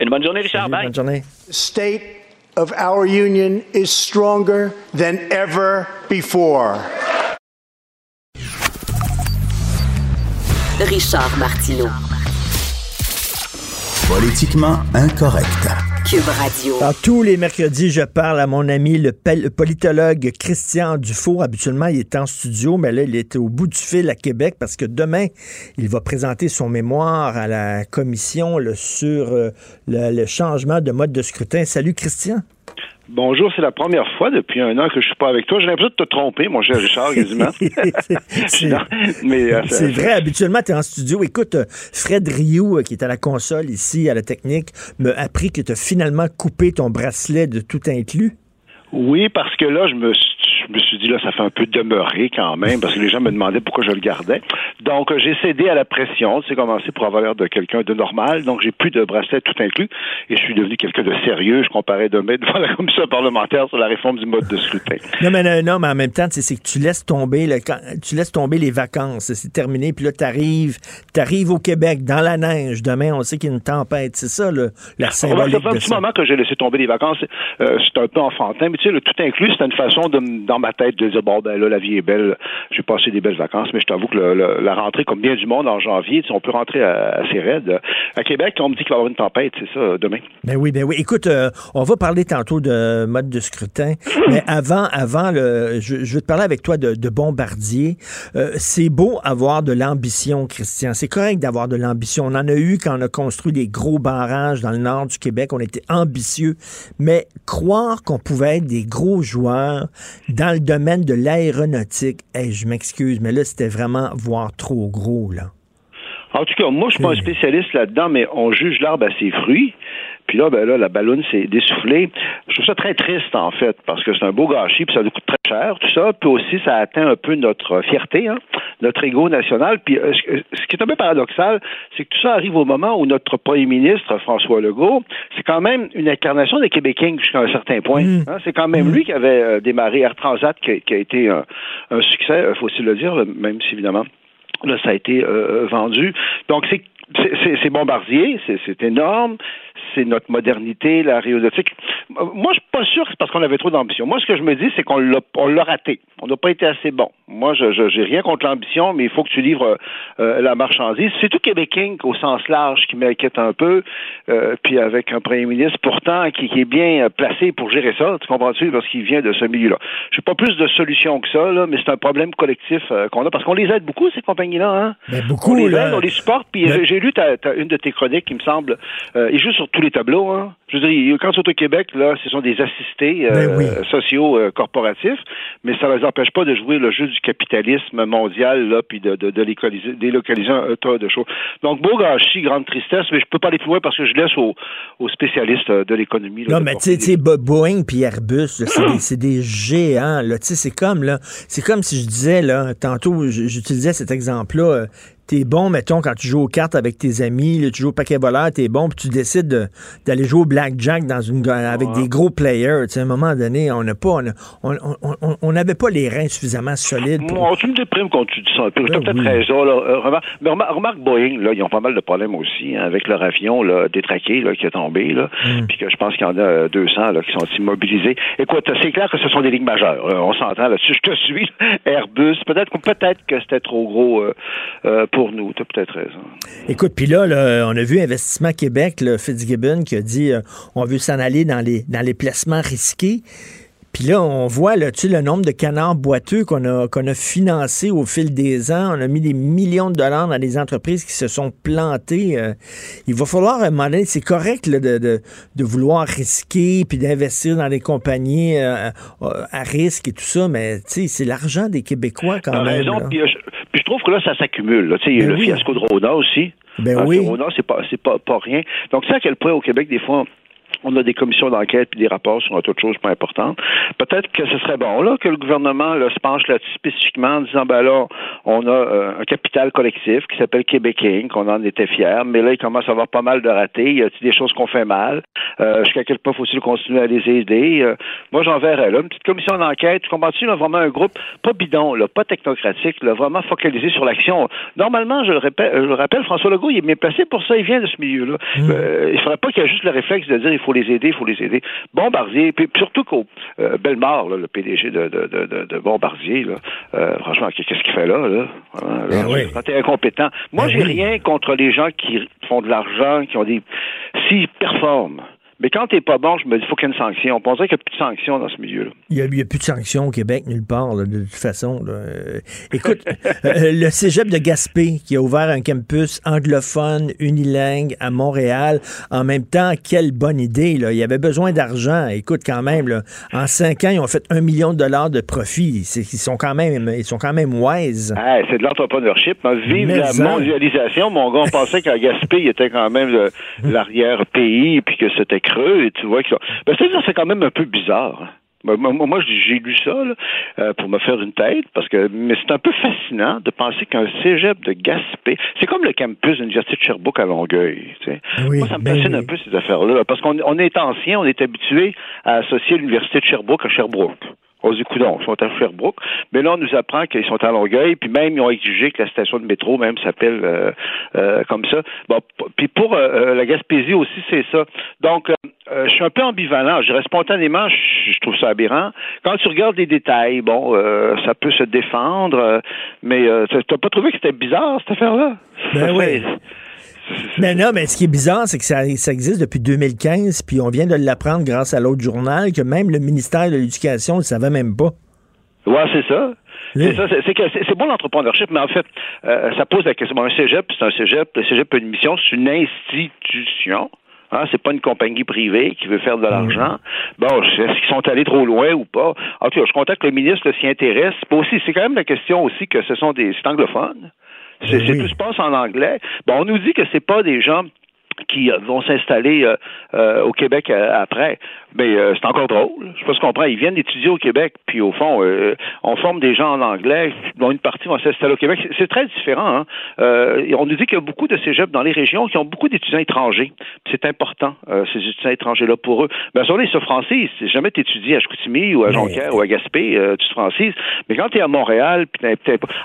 Une bonne journée, Richard. Salut, Bye. Bonne journée. state of our union is stronger than ever before. Richard Martineau. Politiquement incorrect. Tous les mercredis, je parle à mon ami le, politologue Christian Dufour. Habituellement, il est en studio, mais là, il est au bout du fil à Québec parce que demain, il va présenter son mémoire à la commission sur euh, le changement de mode de scrutin. Salut, Christian. Bonjour, c'est la première fois depuis un an que je suis pas avec toi. J'ai l'impression de te tromper, mon cher Richard, quasiment. C'est- Non, mais euh, C'est vrai, habituellement, tu es en studio. Écoute, euh, Fred Rioux, euh, qui est à la console ici, à la technique, m'a appris que tu as finalement coupé ton bracelet de tout inclus. Oui, parce que là, je me, suis- je me suis dit, là, ça fait un peu demeurer quand même, parce que les gens me demandaient pourquoi je le gardais. Donc, euh, j'ai cédé à la pression. C'est commencé pour avoir l'air de quelqu'un de normal. Donc, j'ai plus de bracelet tout inclus et je suis devenu quelqu'un de sérieux. Je comparais demain devant la commission parlementaire sur la réforme du mode de scrutin. Non, mais non, non, mais en même temps, tu sais, c'est que tu laisses tomber le, tu laisses tomber les vacances. C'est terminé, puis là, t'arrives, t'arrives au Québec, dans la neige. Demain, on sait qu'il y a une tempête. C'est ça, le, la Remarque, symbolique ça fait un petit moment que j'ai laissé tomber les vacances. Euh, c'est un peu enfantin, mais tu sais, le tout inclus, c'est une façon de, dans ma tête de dire bon ben là, la vie est belle, j'ai passé des belles vacances, mais je t'avoue que le- le- la rentrée, comme bien du monde en janvier, on peut rentrer assez raide. À Québec, on me dit qu'il va y avoir une tempête, c'est ça, demain. Ben oui, ben oui. Écoute, euh, on va parler tantôt de mode de scrutin, mais avant, avant, le, je, je veux te parler avec toi de, de Bombardier. Euh, c'est beau avoir de l'ambition, Christian. C'est correct d'avoir de l'ambition. On en a eu quand on a construit des gros barrages dans le nord du Québec. On était ambitieux, mais croire qu'on pouvait être des gros joueurs dans le domaine de l'aéronautique, hey, je m'excuse, mais là, c'était vraiment voir trop gros, là. En tout cas, moi, je suis pas un spécialiste là-dedans, mais on juge l'arbre à ses fruits. Puis là, ben là, la ballonne s'est dessoufflée. Je trouve ça très triste, en fait, parce que c'est un beau gâchis, puis ça nous coûte très cher, tout ça. Puis aussi, ça atteint un peu notre fierté, hein, notre ego national. Puis euh, ce qui est un peu paradoxal, c'est que tout ça arrive au moment où notre premier ministre, François Legault, c'est quand même une incarnation des Québécois jusqu'à un certain point. hein. C'est quand même lui qui avait euh, démarré Air Transat, qui, a- qui a été un, un succès, euh, faut-il le dire, même si évidemment Là, ça a été euh, vendu. Donc, c'est Bombardier, c'est énorme, c'est notre modernité, l'aéronautique. Euh, Moi, je suis pas sûr que c'est parce qu'on avait trop d'ambition. Moi, ce que je me dis, c'est qu'on l'a on l'a raté. On n'a pas été assez bon. Moi, je je- j'ai rien contre l'ambition, mais il faut que tu livres euh, la marchandise. C'est tout Québécois au sens large qui m'inquiète un peu, euh, puis avec un premier ministre pourtant qui, qui est bien euh, placé pour gérer ça, tu comprends-tu, parce qu'il vient de ce milieu-là. J'ai pas plus de solutions que ça, là, mais c'est un problème collectif euh, qu'on a, parce qu'on les aide beaucoup, ces compagnies-là, hein? Ben, beaucoup, on les là. aide, on les supporte, puis Ben- j'ai- lu ta, ta- une de tes chroniques qui me semble, euh, et juste sur tous les tableaux, hein. Je veux dire, quand c'est au Québec, là, ce sont des assistés euh, Ben oui. sociaux euh, corporatifs, mais ça ne les empêche pas de jouer le jeu du capitalisme mondial, là, puis de, de, de localiser- délocaliser un, tas de choses. Donc, beau gâchis, grande tristesse, mais je peux pas aller plus loin parce que je laisse aux, aux spécialistes euh, de l'économie. Non, mais tu sais, Boeing puis Airbus, c'est des, géants. Là, Tu sais, c'est comme là, c'est comme si je disais là, tantôt, j'utilisais cet exemple-là. Euh, T'es bon, mettons, quand tu joues aux cartes avec tes amis, là, tu joues au paquet voleur, t'es bon, puis tu décides de- d'aller jouer au blackjack dans une avec des gros players. À un moment donné, on n'a pas, on a- on- on- on- on n'avait pas les reins suffisamment solides. pour- Moi, tu me déprimes quand tu dis ça un peu. T'as Ben peut-être oui. raison. Là. Euh, remarque, mais remarque, remarque Boeing, là, ils ont pas mal de problèmes aussi hein, avec leur avion là, détraqué là, qui est tombé. Là, Mm. Puis que je pense qu'il y en a euh, 200 là, qui sont immobilisés. Écoute, c'est clair que ce sont des ligues majeures. Euh, on s'entend là-dessus. Je te suis. Airbus, peut-être peut-être que c'était trop gros euh, euh, pour nous. Tu as peut-être raison. Écoute, puis là, là, on a vu Investissement Québec, le Fitzgibbon, qui a dit euh, on veut s'en aller dans les, dans les placements risqués. Puis là, on voit là, tu le nombre de canards boiteux qu'on a, qu'on a financés au fil des ans. On a mis des millions de dollars dans des entreprises qui se sont plantées. Euh, il va falloir, à un moment donné, c'est correct là, de, de, de vouloir risquer puis d'investir dans des compagnies euh, à risque et tout ça, mais tu sais, c'est l'argent des Québécois quand même. raison. Puis, je, que là, ça s'accumule. là. Tu sais, il y a eu Ben le oui. fiasco de Rona aussi. Ben Hein, oui. Rona, c'est pas, c'est pas, pas rien. Donc, sais à quel point au Québec, des fois, on a des commissions d'enquête et des rapports sur de choses pas importantes. Peut-être que ce serait bon là que le gouvernement là, se penche là-dessus spécifiquement en disant ben là, on a euh, un capital collectif qui s'appelle Québec Inc. On en était fiers, mais là, il commence à avoir pas mal de ratés. Il y a des choses qu'on fait mal? Euh, jusqu'à quel point faut-il continuer à les aider? Euh, moi, j'en verrais là, une petite commission d'enquête. Tu comprends-tu, là, vraiment un groupe pas bidon, là, pas technocratique, là, vraiment focalisé sur l'action. Normalement, je le, répète, je le rappelle, François Legault, il est bien placé pour ça. Il vient de ce milieu-là. Mmh. Euh, il faudrait pas qu'il y ait juste le réflexe de dire il faut les aider, il faut les aider. Bombardier, puis surtout qu'au euh, Bellemare, là, le PDG de, de, de, Bombardier, là, euh, franchement, qu'est-ce qu'il fait là? là? Là, Ben oui. T'es incompétent. Moi, Ben j'ai oui. rien contre les gens qui font de l'argent, qui ont des. S'ils performent. Mais quand t'es pas bon, je me dis, faut qu'il y ait une sanction. On dirait qu'il n'y a plus de sanction dans ce milieu-là. Il n'y a, plus de sanctions au Québec, nulle part, là, de toute façon. là. Euh, écoute, euh, le cégep de Gaspé, qui a ouvert un campus anglophone unilingue à Montréal, en même temps, quelle bonne idée. Là. Il y avait besoin d'argent. Écoute, quand même, là, en cinq ans, ils ont fait un million de dollars de profit. Ils sont quand même, ils sont quand même wise. Ah, c'est de l'entrepreneurship. hein. Vive Mais la mondialisation. Mon gars, on pensait qu'à Gaspé, il était quand même l'arrière-pays, puis que c'était creux, et tu vois que ça. Ben, c'est-à-dire, c'est quand même un peu bizarre. hein. Moi, j'ai lu ça là, euh, pour me faire une tête, parce que mais c'est un peu fascinant de penser qu'un cégep de Gaspé, c'est comme le campus de l'Université de Sherbrooke à Longueuil. tu sais. Oui, moi, ça me ben fascine oui. un peu ces affaires-là, parce qu'on on est ancien, on est habitué à associer l'Université de Sherbrooke à Sherbrooke. On se dit, coudonc, ils sont à Sherbrooke. Mais là, on nous apprend qu'ils sont à Longueuil, puis même, ils ont exigé que la station de métro même s'appelle euh, euh, comme ça. Bon, puis pour euh, euh, la Gaspésie aussi, c'est ça. Donc, euh, euh, je suis un peu ambivalent. Je dirais spontanément, je, trouve ça aberrant. Quand tu regardes les détails, bon, euh, ça peut se défendre, mais euh, t'as pas trouvé que c'était bizarre, cette affaire-là? Ben oui. fait- Mais non, mais ce qui est bizarre, c'est que ça, ça existe depuis 2015, puis on vient de l'apprendre grâce à l'autre journal, que même le ministère de l'Éducation ne le savait même pas. Ouais, c'est ça. Oui. C'est ça, c'est- c'est que c'est c'est bon l'entrepreneurship, mais en fait, euh, ça pose la question. Bon, un cégep, c'est un cégep. Le cégep a une mission, c'est une institution. Hein, c'est pas une compagnie privée qui veut faire de l'argent. Bon, est-ce qu'ils sont allés trop loin ou pas? En tout cas, je que le ministre s'y intéresse. Aussi, c'est quand même la question aussi que ce sont des c'est anglophones. C'est Ben oui. tout se passe en anglais. Bon, on nous dit que c'est pas des gens qui euh, vont s'installer euh, euh, au Québec après. Mais euh, c'est encore drôle. Je sais pas ce qu'on comprend. Ils viennent étudier au Québec, puis au fond, on forme des gens en anglais, dont une partie vont s'installer au Québec. C'est- très différent. Hein? On nous dit qu'il y a beaucoup de cégeps dans les régions qui ont beaucoup d'étudiants étrangers. C'est important, ces étudiants étrangers-là, pour eux. Bien sûr, ils se francisent. Si jamais tu étudies à Chicoutimi ou à Mais- Jonquière ou à Gaspé, tu te francises. Mais quand tu es à Montréal, puis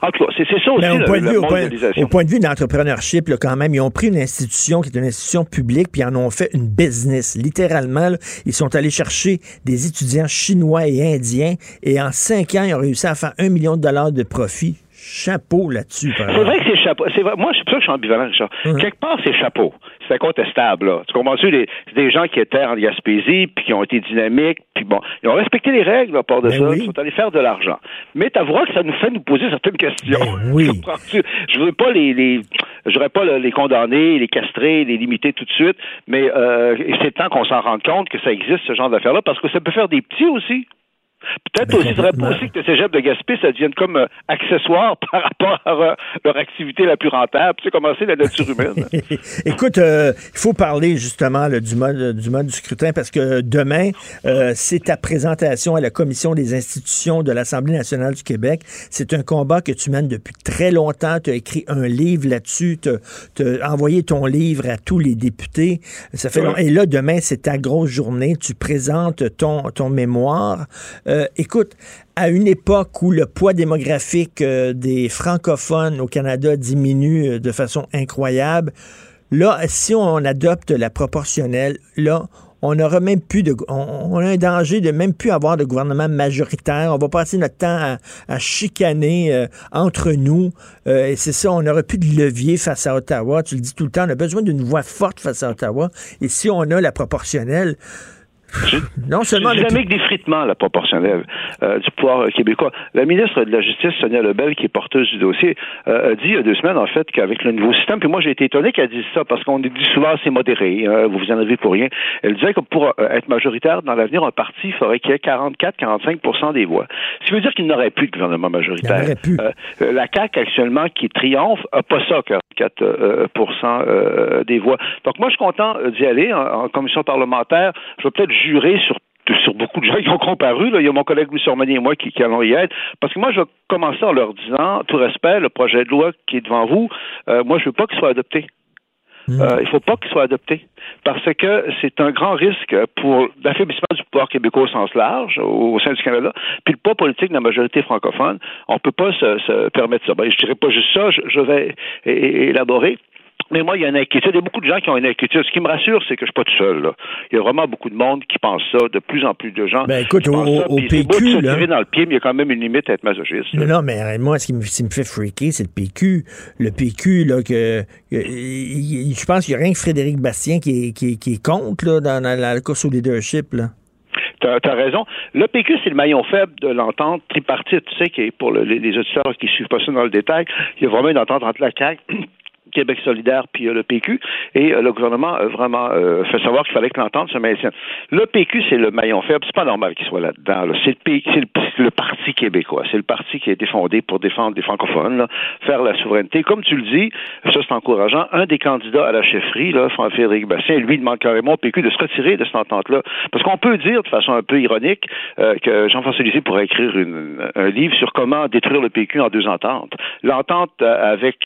En tout cas, c'est ça aussi, Mais au, la, point de vue, au, point, au point de vue de l'entrepreneurship, quand même, ils ont pris une institution qui est une institution publique, puis en ont fait une business. Littéralement, là, ils sont allés chercher des étudiants chinois et indiens, et en cinq ans, ils ont réussi à faire un million de dollars de profit. Chapeau là-dessus. C'est vrai que c'est chapeau. Vrai. Moi, c'est pour ça que je suis ambivalent, Richard. Quelque part, c'est chapeau. C'est incontestable, là. Tu comprends-tu? C'est des gens qui étaient en Gaspésie, puis qui ont été dynamiques, puis bon, ils ont respecté les règles à part de Ben ça. oui. Ils sont allés faire de l'argent. Mais t'avoueras que ça nous fait nous poser certaines questions. Ben oui. Comprends-tu? Je veux pas les, les je voudrais pas les condamner, les castrer, les limiter tout de suite, mais euh, c'est temps qu'on s'en rende compte que ça existe, ce genre d'affaires-là, parce que ça peut faire des petits aussi. Peut-être aussi, il faudrait pas aussi que le cégep de Gaspé, ça devienne comme euh, accessoire par rapport à euh, leur activité la plus rentable. Tu sais comment c'est la nature humaine? Écoute, euh, il faut parler justement là, du, mode, du mode du scrutin parce que demain, euh, c'est ta présentation à la Commission des institutions de l'Assemblée nationale du Québec. C'est un combat que tu mènes depuis très longtemps. Tu as écrit un livre là-dessus. Tu as envoyé ton livre à tous les députés. Ça fait long- Et là, demain, c'est ta grosse journée. Tu présentes ton, ton mémoire. Euh, écoute, à une époque où le poids démographique euh, des francophones au Canada diminue euh, de façon incroyable, là, si on adopte la proportionnelle, là, on n'aura même plus de. On, a un danger de même plus avoir de gouvernement majoritaire. On va passer notre temps à, chicaner entre nous. Et c'est ça, on n'aura plus de levier face à Ottawa. Tu le dis tout le temps, on a besoin d'une voix forte face à Ottawa. Et si on a la proportionnelle, Non seulement une dynamique d'effritement, la proportionnelle euh, du pouvoir québécois. La ministre de la Justice, Sonia Lebel, qui est porteuse du dossier, euh, a dit il y a deux semaines, en fait, qu'avec le nouveau système, puis moi j'ai été étonné qu'elle dise ça, parce qu'on dit souvent c'est modéré, hein, vous vous en avez pour rien. Elle disait que pour euh, être majoritaire dans l'avenir, un parti, il faudrait qu'il y ait 44-45% des voix. Ce qui veut dire qu'il n'aurait plus de gouvernement majoritaire. Il plus. La CAQ, actuellement, qui triomphe, n'a pas ça, 44 euh, des voix. Donc moi, je suis content d'y aller en, en commission parlementaire. Je vais peut-être jurer sur sur beaucoup de gens qui ont comparu. Là. Il y a mon collègue Louis Sormani et moi qui, qui, allons y être. Parce que moi, je vais commencer en leur disant, tout respect, le projet de loi qui est devant vous, euh, moi, je veux pas qu'il soit adopté. Hmm. Euh, il ne faut pas qu'il soit adopté parce que c'est un grand risque pour l'affaiblissement du pouvoir québécois au sens large au, sein du Canada, puis le poids politique de la majorité francophone. On ne peut pas se, se, permettre ça. Ben, je dirais pas juste ça, je, je vais élaborer. Mais moi, il y a une inquiétude. Il y a beaucoup de gens qui ont une inquiétude. Ce qui me rassure, c'est que je suis pas tout seul. Là. Il y a vraiment beaucoup de monde qui pense ça, de plus en plus de gens. Ben écoute, au, ça, au PQ, beau de se là. dans le pied, mais il y a quand même une limite à être masochiste. Non, non, mais moi, ce qui me, ce qui me fait freaker, c'est le PQ. Le PQ, là, que, il- je pense qu'il n'y a rien que Frédéric Bastien qui est, qui est- qui est contre, là, dans, la- la course au leadership, là. T'as as raison. Le PQ, c'est le maillon faible de l'entente tripartite, tu sais, qui est pour le- les, les auditeurs qui suivent pas ça dans le détail. Il y a vraiment une entente entre la CAQ Québec solidaire puis euh, le PQ et euh, le gouvernement a vraiment euh, fait savoir qu'il fallait que l'entente se maintienne. Le PQ c'est le maillon faible, c'est pas normal qu'il soit là-dedans. là. C'est le, le, parti québécois, c'est le parti qui a été fondé pour défendre les francophones, là, faire la souveraineté. Comme tu le dis, ça c'est encourageant. Un des candidats à la chefferie, là, Frédéric Bastien, lui demande carrément au PQ de se retirer de cette entente-là, parce qu'on peut dire de façon un peu ironique euh, que Jean-François Lisée pourrait écrire une- un livre sur comment détruire le PQ en deux ententes. L'entente avec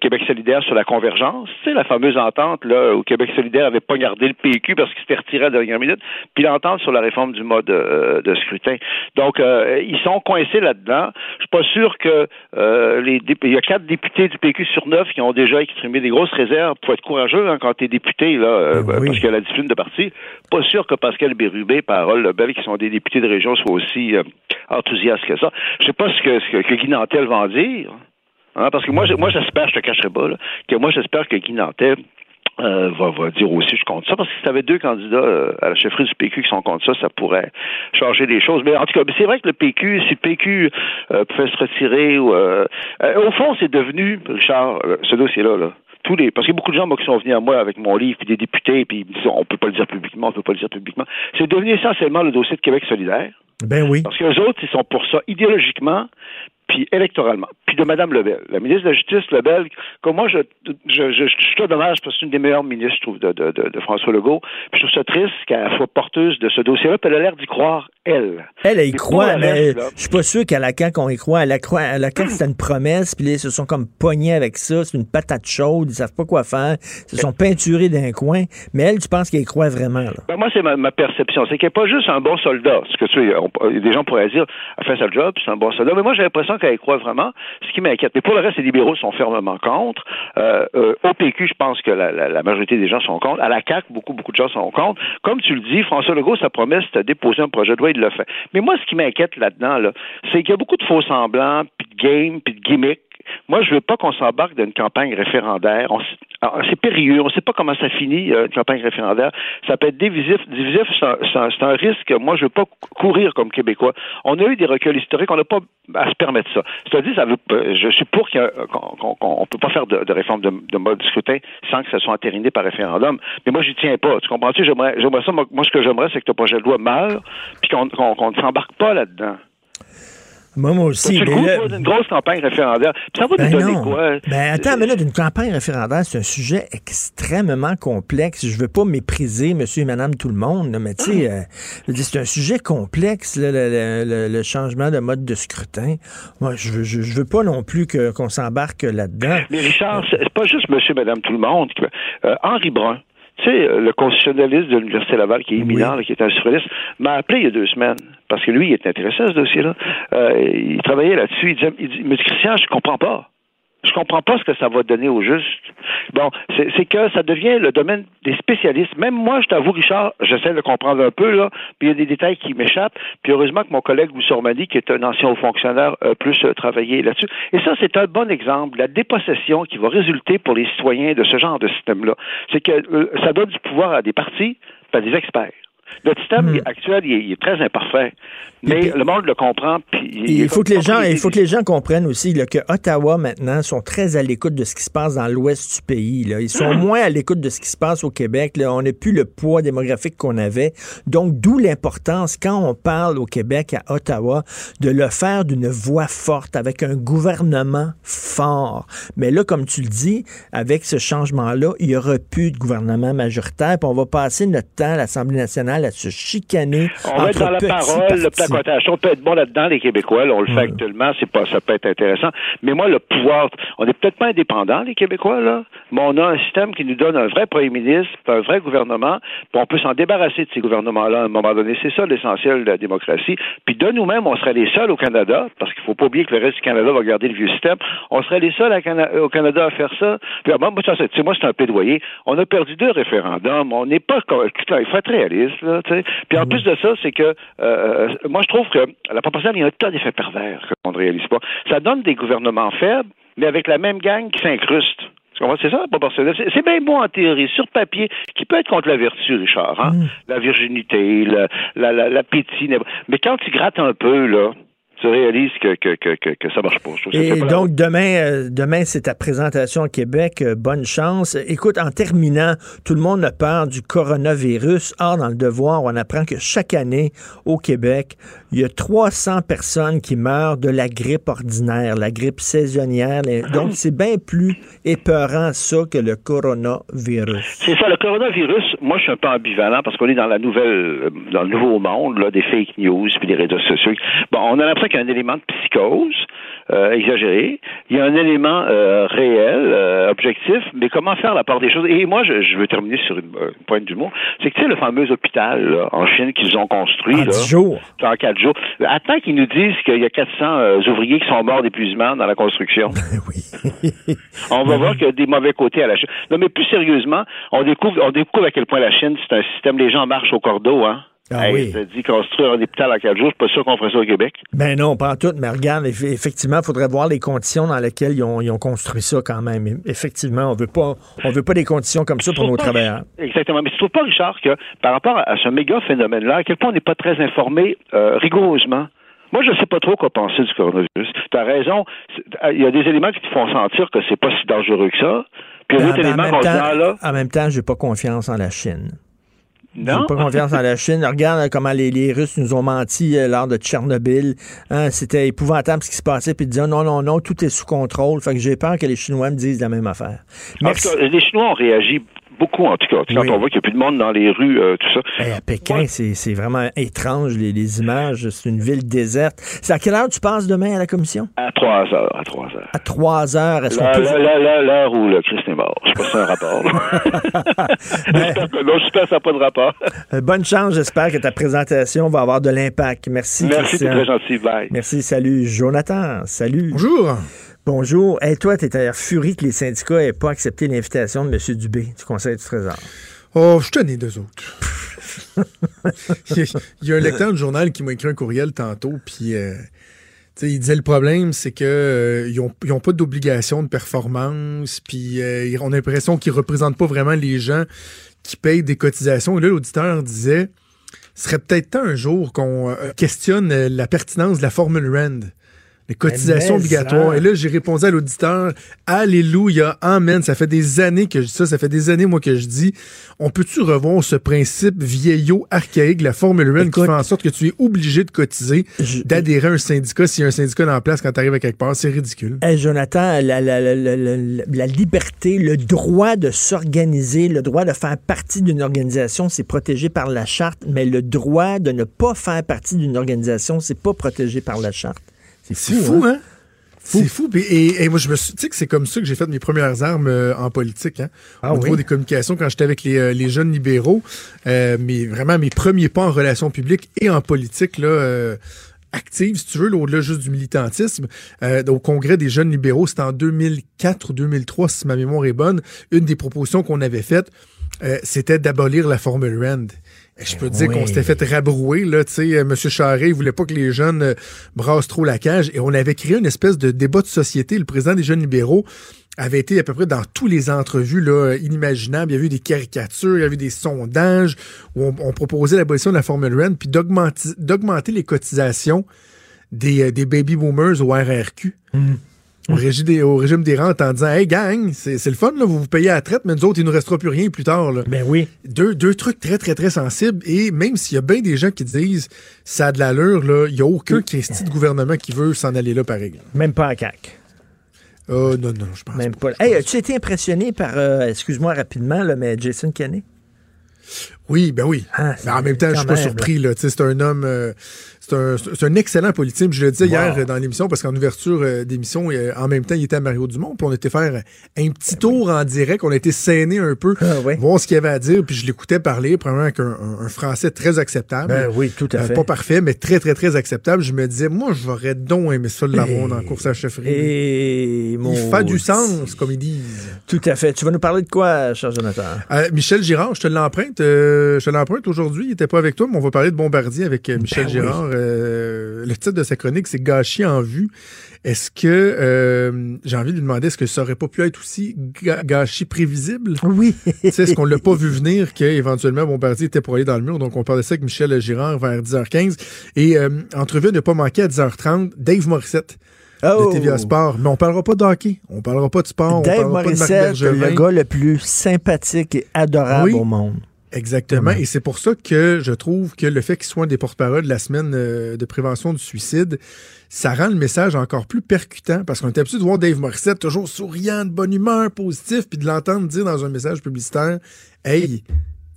Québec solidaire sur la convergence, c'est la fameuse entente là où Québec solidaire avait pas gardé le PQ parce qu'il s'était retiré à la dernière minute, puis l'entente sur la réforme du mode euh, de scrutin. Donc euh, ils sont coincés là-dedans. Je suis pas sûr que euh, les il y a quatre députés du PQ sur neuf qui ont déjà exprimé des grosses réserves. Faut être courageux hein, quand tu es député là, euh, Ben oui. parce qu'il y a la discipline de parti. Pas sûr que Pascal Bérubé, Parole Lebel, qui sont des députés de région, soient aussi enthousiastes que ça. Je sais pas ce que, ce que, que Guy Nantel va en dire. Hein, parce que moi, moi j'espère, je te cacherai pas, là, que moi j'espère que Guy Nantel euh, va, va dire aussi je compte ça, parce que si tu avais deux candidats euh, à la chefferie du PQ qui sont contre ça, ça pourrait changer les choses. Mais en tout cas, c'est vrai que le PQ, si le PQ euh, pouvait se retirer, ou, au fond, c'est devenu, Richard, ce dossier-là, là, tous les parce qu'il y a beaucoup de gens moi, qui sont venus à moi avec mon livre puis des députés puis ils me disent on peut pas le dire publiquement on peut pas le dire publiquement c'est devenu essentiellement le dossier de Québec solidaire Ben oui. parce que les autres, ils sont pour ça idéologiquement, puis électoralement. Puis de Mme Lebel. La ministre de la Justice, Lebel, comme moi, je, je, je, je trouve dommage parce que c'est une des meilleures ministres, je trouve, de, de, de, de François Legault. Puis je trouve ça triste qu'elle soit porteuse de ce dossier-là, puis elle a l'air d'y croire, elle. Elle, elle y croit, mais je suis pas sûr qu'à la CAQ, on y croit. À la, croix- à la CAQ, c'était une promesse, puis ils se sont comme pognés avec ça. C'est une patate chaude, ils savent pas quoi faire. Ils se sont peinturés d'un coin. Mais elle, tu penses qu'elle y croit vraiment, là? Ben, moi, c'est ma, ma perception. C'est qu'elle n'est pas juste un bon soldat. Ce que tu sais, on- des gens pourraient dire, elle fait sa job, c'est un bon soldat. Mais moi, j'ai l'impression qu'elle y vraiment, ce qui m'inquiète. Mais pour le reste, les libéraux sont fermement contre. Euh, euh, au PQ, je pense que la, majorité des gens sont contre. À la CAQ, beaucoup, beaucoup de gens sont contre. Comme tu le dis, François Legault, sa promesse, c'était déposer un projet de loi, il le fait. Mais moi, ce qui m'inquiète là-dedans, là, c'est qu'il y a beaucoup de faux semblants, puis de games, puis de gimmicks. Moi, je veux pas qu'on s'embarque dans une campagne référendaire. Alors, C'est périlleux. On ne sait pas comment ça finit, euh, une campagne référendaire. Ça peut être divisif. Divisif, c'est un, risque. Moi, je veux pas cou- courir comme Québécois. On a eu des reculs historiques. On n'a pas à se permettre ça. C'est-à-dire, ça veut, euh, je suis pour qu'on on peut pas faire de, réforme de, de mode de scrutin sans que ça soit entériné par référendum. Mais moi, j'y tiens pas. Tu comprends-tu? J'aimerais, ça. Moi, moi, ce que j'aimerais, c'est que ton projet de loi meure, puis qu'on ne s'embarque pas là-dedans. Moi, moi aussi. Tu le d'une grosse campagne référendaire. Puis ça va Ben nous donner non. quoi? Ben attends, mais là, d'une campagne référendaire, c'est un sujet extrêmement complexe. Je veux pas mépriser monsieur et madame tout le monde, là, mais tu sais, euh, veux dire, c'est un sujet complexe, là, le, le- le- changement de mode de scrutin. Moi, je veux, je, je veux pas non plus qu'on s'embarque là-dedans. Mais Richard, c'est c'est pas juste monsieur, madame, tout le monde. Euh, Henri Brun, tu sais, euh, le constitutionnaliste de l'Université Laval, qui est éminent, qui est un souverainiste, m'a appelé il y a deux semaines, parce que lui, il est intéressé à ce dossier-là. Euh, il travaillait là-dessus. Il, disait, il dit, mais Christian, je comprends pas. Je comprends pas ce que ça va donner au juste. Bon, c'est que ça devient le domaine des spécialistes. Même moi, je t'avoue, Richard, j'essaie de comprendre un peu, là, puis il y a des détails qui m'échappent. Puis heureusement que mon collègue Louis Sormani, qui est un ancien haut fonctionnaire, a plus euh, travaillé là-dessus. Et ça, c'est un bon exemple. La dépossession qui va résulter pour les citoyens de ce genre de système-là, c'est que euh, ça donne du pouvoir à des partis, à des experts. Notre système Hmm. actuel, il est, il est très imparfait. Mais puis- le monde le comprend. Puis Il faut que les gens, il faut que les gens comprennent aussi là, que Ottawa maintenant sont très à l'écoute de ce qui se passe dans l'ouest du pays. Là. Ils sont moins à l'écoute de ce qui se passe au Québec. Là. On n'a plus le poids démographique qu'on avait. Donc, d'où l'importance quand on parle au Québec à Ottawa de le faire d'une voix forte avec un gouvernement fort. Mais là, comme tu le dis, avec ce changement-là, il y aura plus de gouvernement majoritaire. Puis on va passer notre temps à l'Assemblée nationale à se chicaner. On va être dans la parole, le placotage. On peut être bon là-dedans, les Québécois. là, on le fait actuellement, c'est pas, ça peut être intéressant. Mais moi, le pouvoir, on n'est peut-être pas indépendants, les Québécois, là, mais on a un système qui nous donne un vrai premier ministre, un vrai gouvernement, puis on peut s'en débarrasser de ces gouvernements-là à un moment donné. C'est ça l'essentiel de la démocratie. Puis de nous-mêmes, on serait les seuls au Canada, parce qu'il faut pas oublier que le reste du Canada va garder le vieux système. On serait les seuls à Cana- au Canada à faire ça. Puis, ah, moi, moi, c'est- un plaidoyer. On a perdu deux référendums. On n'est pas, il faut être réaliste, là, tu sais. Puis en plus de ça, c'est que, euh, moi, je trouve que la proportionnelle, il y a un tas d'effets pervers qu'on ne réalise pas. Ça donne des gouvernements faibles, mais avec la même gang qui s'incruste. C'est ça, la proportionnelle. C'est- bien beau en théorie, sur papier, qui peut être contre la vertu, Richard, hein? La virginité, le- la- la- l'appétit. mais quand tu grattes un peu, là, tu réalises que, que, que, que, ça marche pas. Et la- donc, demain, euh, demain c'est ta présentation au Québec. Euh, bonne chance. Écoute, en terminant, tout le monde a peur du coronavirus. Or, dans le devoir, on apprend que chaque année, au Québec, il y a 300 personnes qui meurent de la grippe ordinaire, la grippe saisonnière. Donc, c'est bien plus épeurant, ça, que le coronavirus. C'est ça, le coronavirus, moi je suis un peu ambivalent parce qu'on est dans la nouvelle, euh, dans le nouveau monde, là, des fake news puis des réseaux sociaux. Bon, on a l'impression qu'il y a un élément de psychose euh, exagéré. Il y a un élément euh, réel, euh, objectif, mais comment faire la part des choses? Et moi, je, je veux terminer sur une, euh, une pointe d'humour. C'est que tu sais, le fameux hôpital là, en Chine qu'ils ont construit En là, 10 jours. en quatre jours. Attends qu'ils nous disent qu'il y a 400 euh, ouvriers qui sont morts d'épuisement dans la construction. oui. On va voir qu'il y a des mauvais côtés à la Chine. Non, mais plus sérieusement, on découvre, on découvre à quel point la Chine, c'est un système, les gens marchent au cordeau, hein. Ah Hey, oui. dit construire un hôpital en quatre jours, je suis pas sûr qu'on ferait ça au Québec. Ben non, pas en tout, mais regarde, eff- effectivement, il faudrait voir les conditions dans lesquelles ils ont, ils ont construit ça quand même. Effectivement, on veut pas on veut pas des conditions comme ça pour nos pas- travailleurs. Exactement. Mais tu trouves pas, Richard, que par rapport à ce méga phénomène-là, à quel point on n'est pas très informé euh, rigoureusement? Moi, je ne sais pas trop quoi penser du coronavirus. Tu as raison. Il y a des éléments qui te font sentir que c'est pas si dangereux que ça. Puis il y a d'autres ben, en, éléments qu'on ah, là, en même temps, j'ai pas confiance en la Chine. Non? J'ai pas confiance en la Chine. Regarde euh, comment les, les Russes nous ont menti euh, lors de Tchernobyl. Hein, C'était épouvantable ce qui se passait. Puis ils disaient non, non, non, tout est sous contrôle. Fait que j'ai peur que les Chinois me disent la même affaire. Merci. cas, les Chinois ont réagi beaucoup, en tout cas. Quand Oui. on voit qu'il n'y a plus de monde dans les rues, euh, tout ça. Hey, à Pékin, c'est c'est vraiment étrange, les, les images. C'est une ville déserte. C'est à quelle heure tu passes demain à la commission? À 3 heures, à 3 heures. À 3 heures. Est-ce qu'on Là, peut... là, là, là, l'heure où le Christ est mort. Je sais pas si c'est un rapport. là. J'espère que non, j'espère que ça n'a pas de rapport. Euh, Bonne chance. J'espère que ta présentation va avoir de l'impact. Merci, Merci, c'est Christian. très gentil. Bye. Merci, salut. Jonathan, salut. Bonjour. Bonjour. Et toi, tu étais furie que les syndicats n'aient pas accepté l'invitation de M. Dubé du Conseil du Trésor. Oh, je tenais d'eux autres. il, y a, il y a un lecteur de journal qui m'a écrit un courriel tantôt, puis euh, il disait le problème, c'est que euh, ils, ont, ils ont pas d'obligation de performance, puis euh, on a l'impression qu'ils représentent pas vraiment les gens qui payent des cotisations. Et là, l'auditeur disait, ce serait peut-être temps un jour qu'on questionne la pertinence de la formule RAND. Les cotisations obligatoires. Et là, j'ai répondu à l'auditeur, Alléluia, Amen. Ça fait des années que je dis ça, ça fait des années, moi, que je dis, on peut-tu revoir ce principe vieillot, archaïque, la formule RAND qui Écoute, fait en sorte que tu es obligé de cotiser, d'adhérer à un syndicat s'il y a un syndicat en place quand tu arrives à quelque part? C'est ridicule. Hey, Jonathan, la, la- la- la- la- la liberté, le droit de s'organiser, le droit de faire partie d'une organisation, c'est protégé par la charte, mais le droit de ne pas faire partie d'une organisation, c'est pas protégé par la charte. C'est fou, fou, hein? hein? C'est fou. Et, et moi, je me suis, tu sais que c'est comme ça que j'ai fait mes premières armes euh, en politique, hein? Ah Au niveau oui? des communications, quand j'étais avec les, euh, les jeunes libéraux, euh, mais vraiment mes premiers pas en relations publiques et en politique, là, active, si tu veux, là, au-delà juste du militantisme, euh, au congrès des jeunes libéraux, c'était en 2004 ou 2003, si ma mémoire est bonne. Une des propositions qu'on avait faites, euh, c'était d'abolir la formule RAND. Et Je peux te dire oui. qu'on s'était fait rabrouer, là, tu sais, euh, M. Charret, il voulait pas que les jeunes euh, brassent trop la cage, et on avait créé une espèce de débat de société. Le président des jeunes libéraux avait été à peu près dans tous les entrevues là, inimaginables. Il y avait eu des caricatures, il y avait eu des sondages où on, on proposait l'abolition de la Formule 1 puis d'augmenter les cotisations des, euh, des baby boomers au RRQ. Au, régime des, au régime des rentes en disant Hey gang, c'est le fun, là, vous vous payez à la traite, mais nous autres, il nous restera plus rien plus tard. Là. Ben oui. Deux, deux trucs très, très, très sensibles. Et même s'il y a bien des gens qui disent ça a de l'allure, là, il n'y a aucun Christy de gouvernement qui veut s'en aller là pareil. Même pas à CAC. Oh non, non, je pense Même pas. pas. Hey, as-tu été impressionné par, euh, excuse-moi rapidement, là, mais Jason Kenney? Oui, ben oui. Ah, mais en même temps, je suis pas surpris. Là. C'est un homme. euh, c'est un, excellent politique. Je le disais Wow. hier euh, dans l'émission, parce qu'en ouverture euh, d'émission, euh, en même temps, il était à Mario Dumont. Puis on était faire un petit tour en direct. On a été scéné un peu, Ah, voir ce qu'il avait à dire. Puis je l'écoutais parler, probablement avec un, français très acceptable. Ben oui, tout à fait. pas parfait, mais très, très, très acceptable. Je me disais, moi, j'aurais donc aimé ça de l'avoir Et- dans la course à la chefferie. Et mon Il fait du sens, comme ils disent. Tout à fait. Tu vas nous parler de quoi, cher Jonathan? Euh, Michel Girard, je te l'emprunte. euh, je te l'emprunte aujourd'hui. Il n'était pas avec toi, mais on va parler de Bombardier avec Michel Ben oui. Euh, le titre de sa chronique, c'est Gâchis en vue. Est-ce que, euh, j'ai envie de lui demander, est-ce que ça aurait pas pu être aussi gâchis prévisible? Oui. Sais, est-ce qu'on l'a pas vu venir qu'éventuellement Bombardier était pour aller dans le mur? Donc, on parlait ça avec Michel Girard vers 10h15. Et euh, entrevue ne pas manquer à 10h30, Dave Morissette Oh. de TVA Sport. Mais on parlera pas de hockey, on parlera pas de sport, on Dave parlera pas de Marc Morissette, Bergevin. le gars le plus sympathique et adorable Oui. au monde. Exactement. Et c'est pour ça que je trouve que le fait qu'il soit un des porte-parole de la semaine euh, de prévention du suicide, ça rend le message encore plus percutant parce qu'on est habitué de voir Dave Morissette toujours souriant, de bonne humeur, positif, puis de l'entendre dire dans un message publicitaire Hey,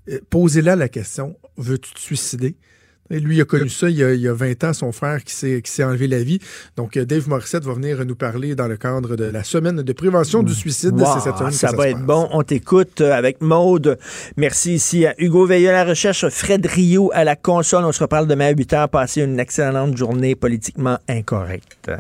euh, posez-la la question, veux-tu te suicider? Et lui, il a connu ça il y a, il y a 20 ans, son frère qui s'est qui s'est enlevé la vie. Donc, euh, Dave Morissette va venir nous parler dans le cadre de la semaine de prévention du suicide. Wow, cette semaine que ça va se être passe. bon. On t'écoute euh, avec Maude. Merci ici à Hugo Veilleux à la recherche, Fred Rio à la console. On se reparle demain à 8 h. Passez une excellente journée politiquement incorrecte.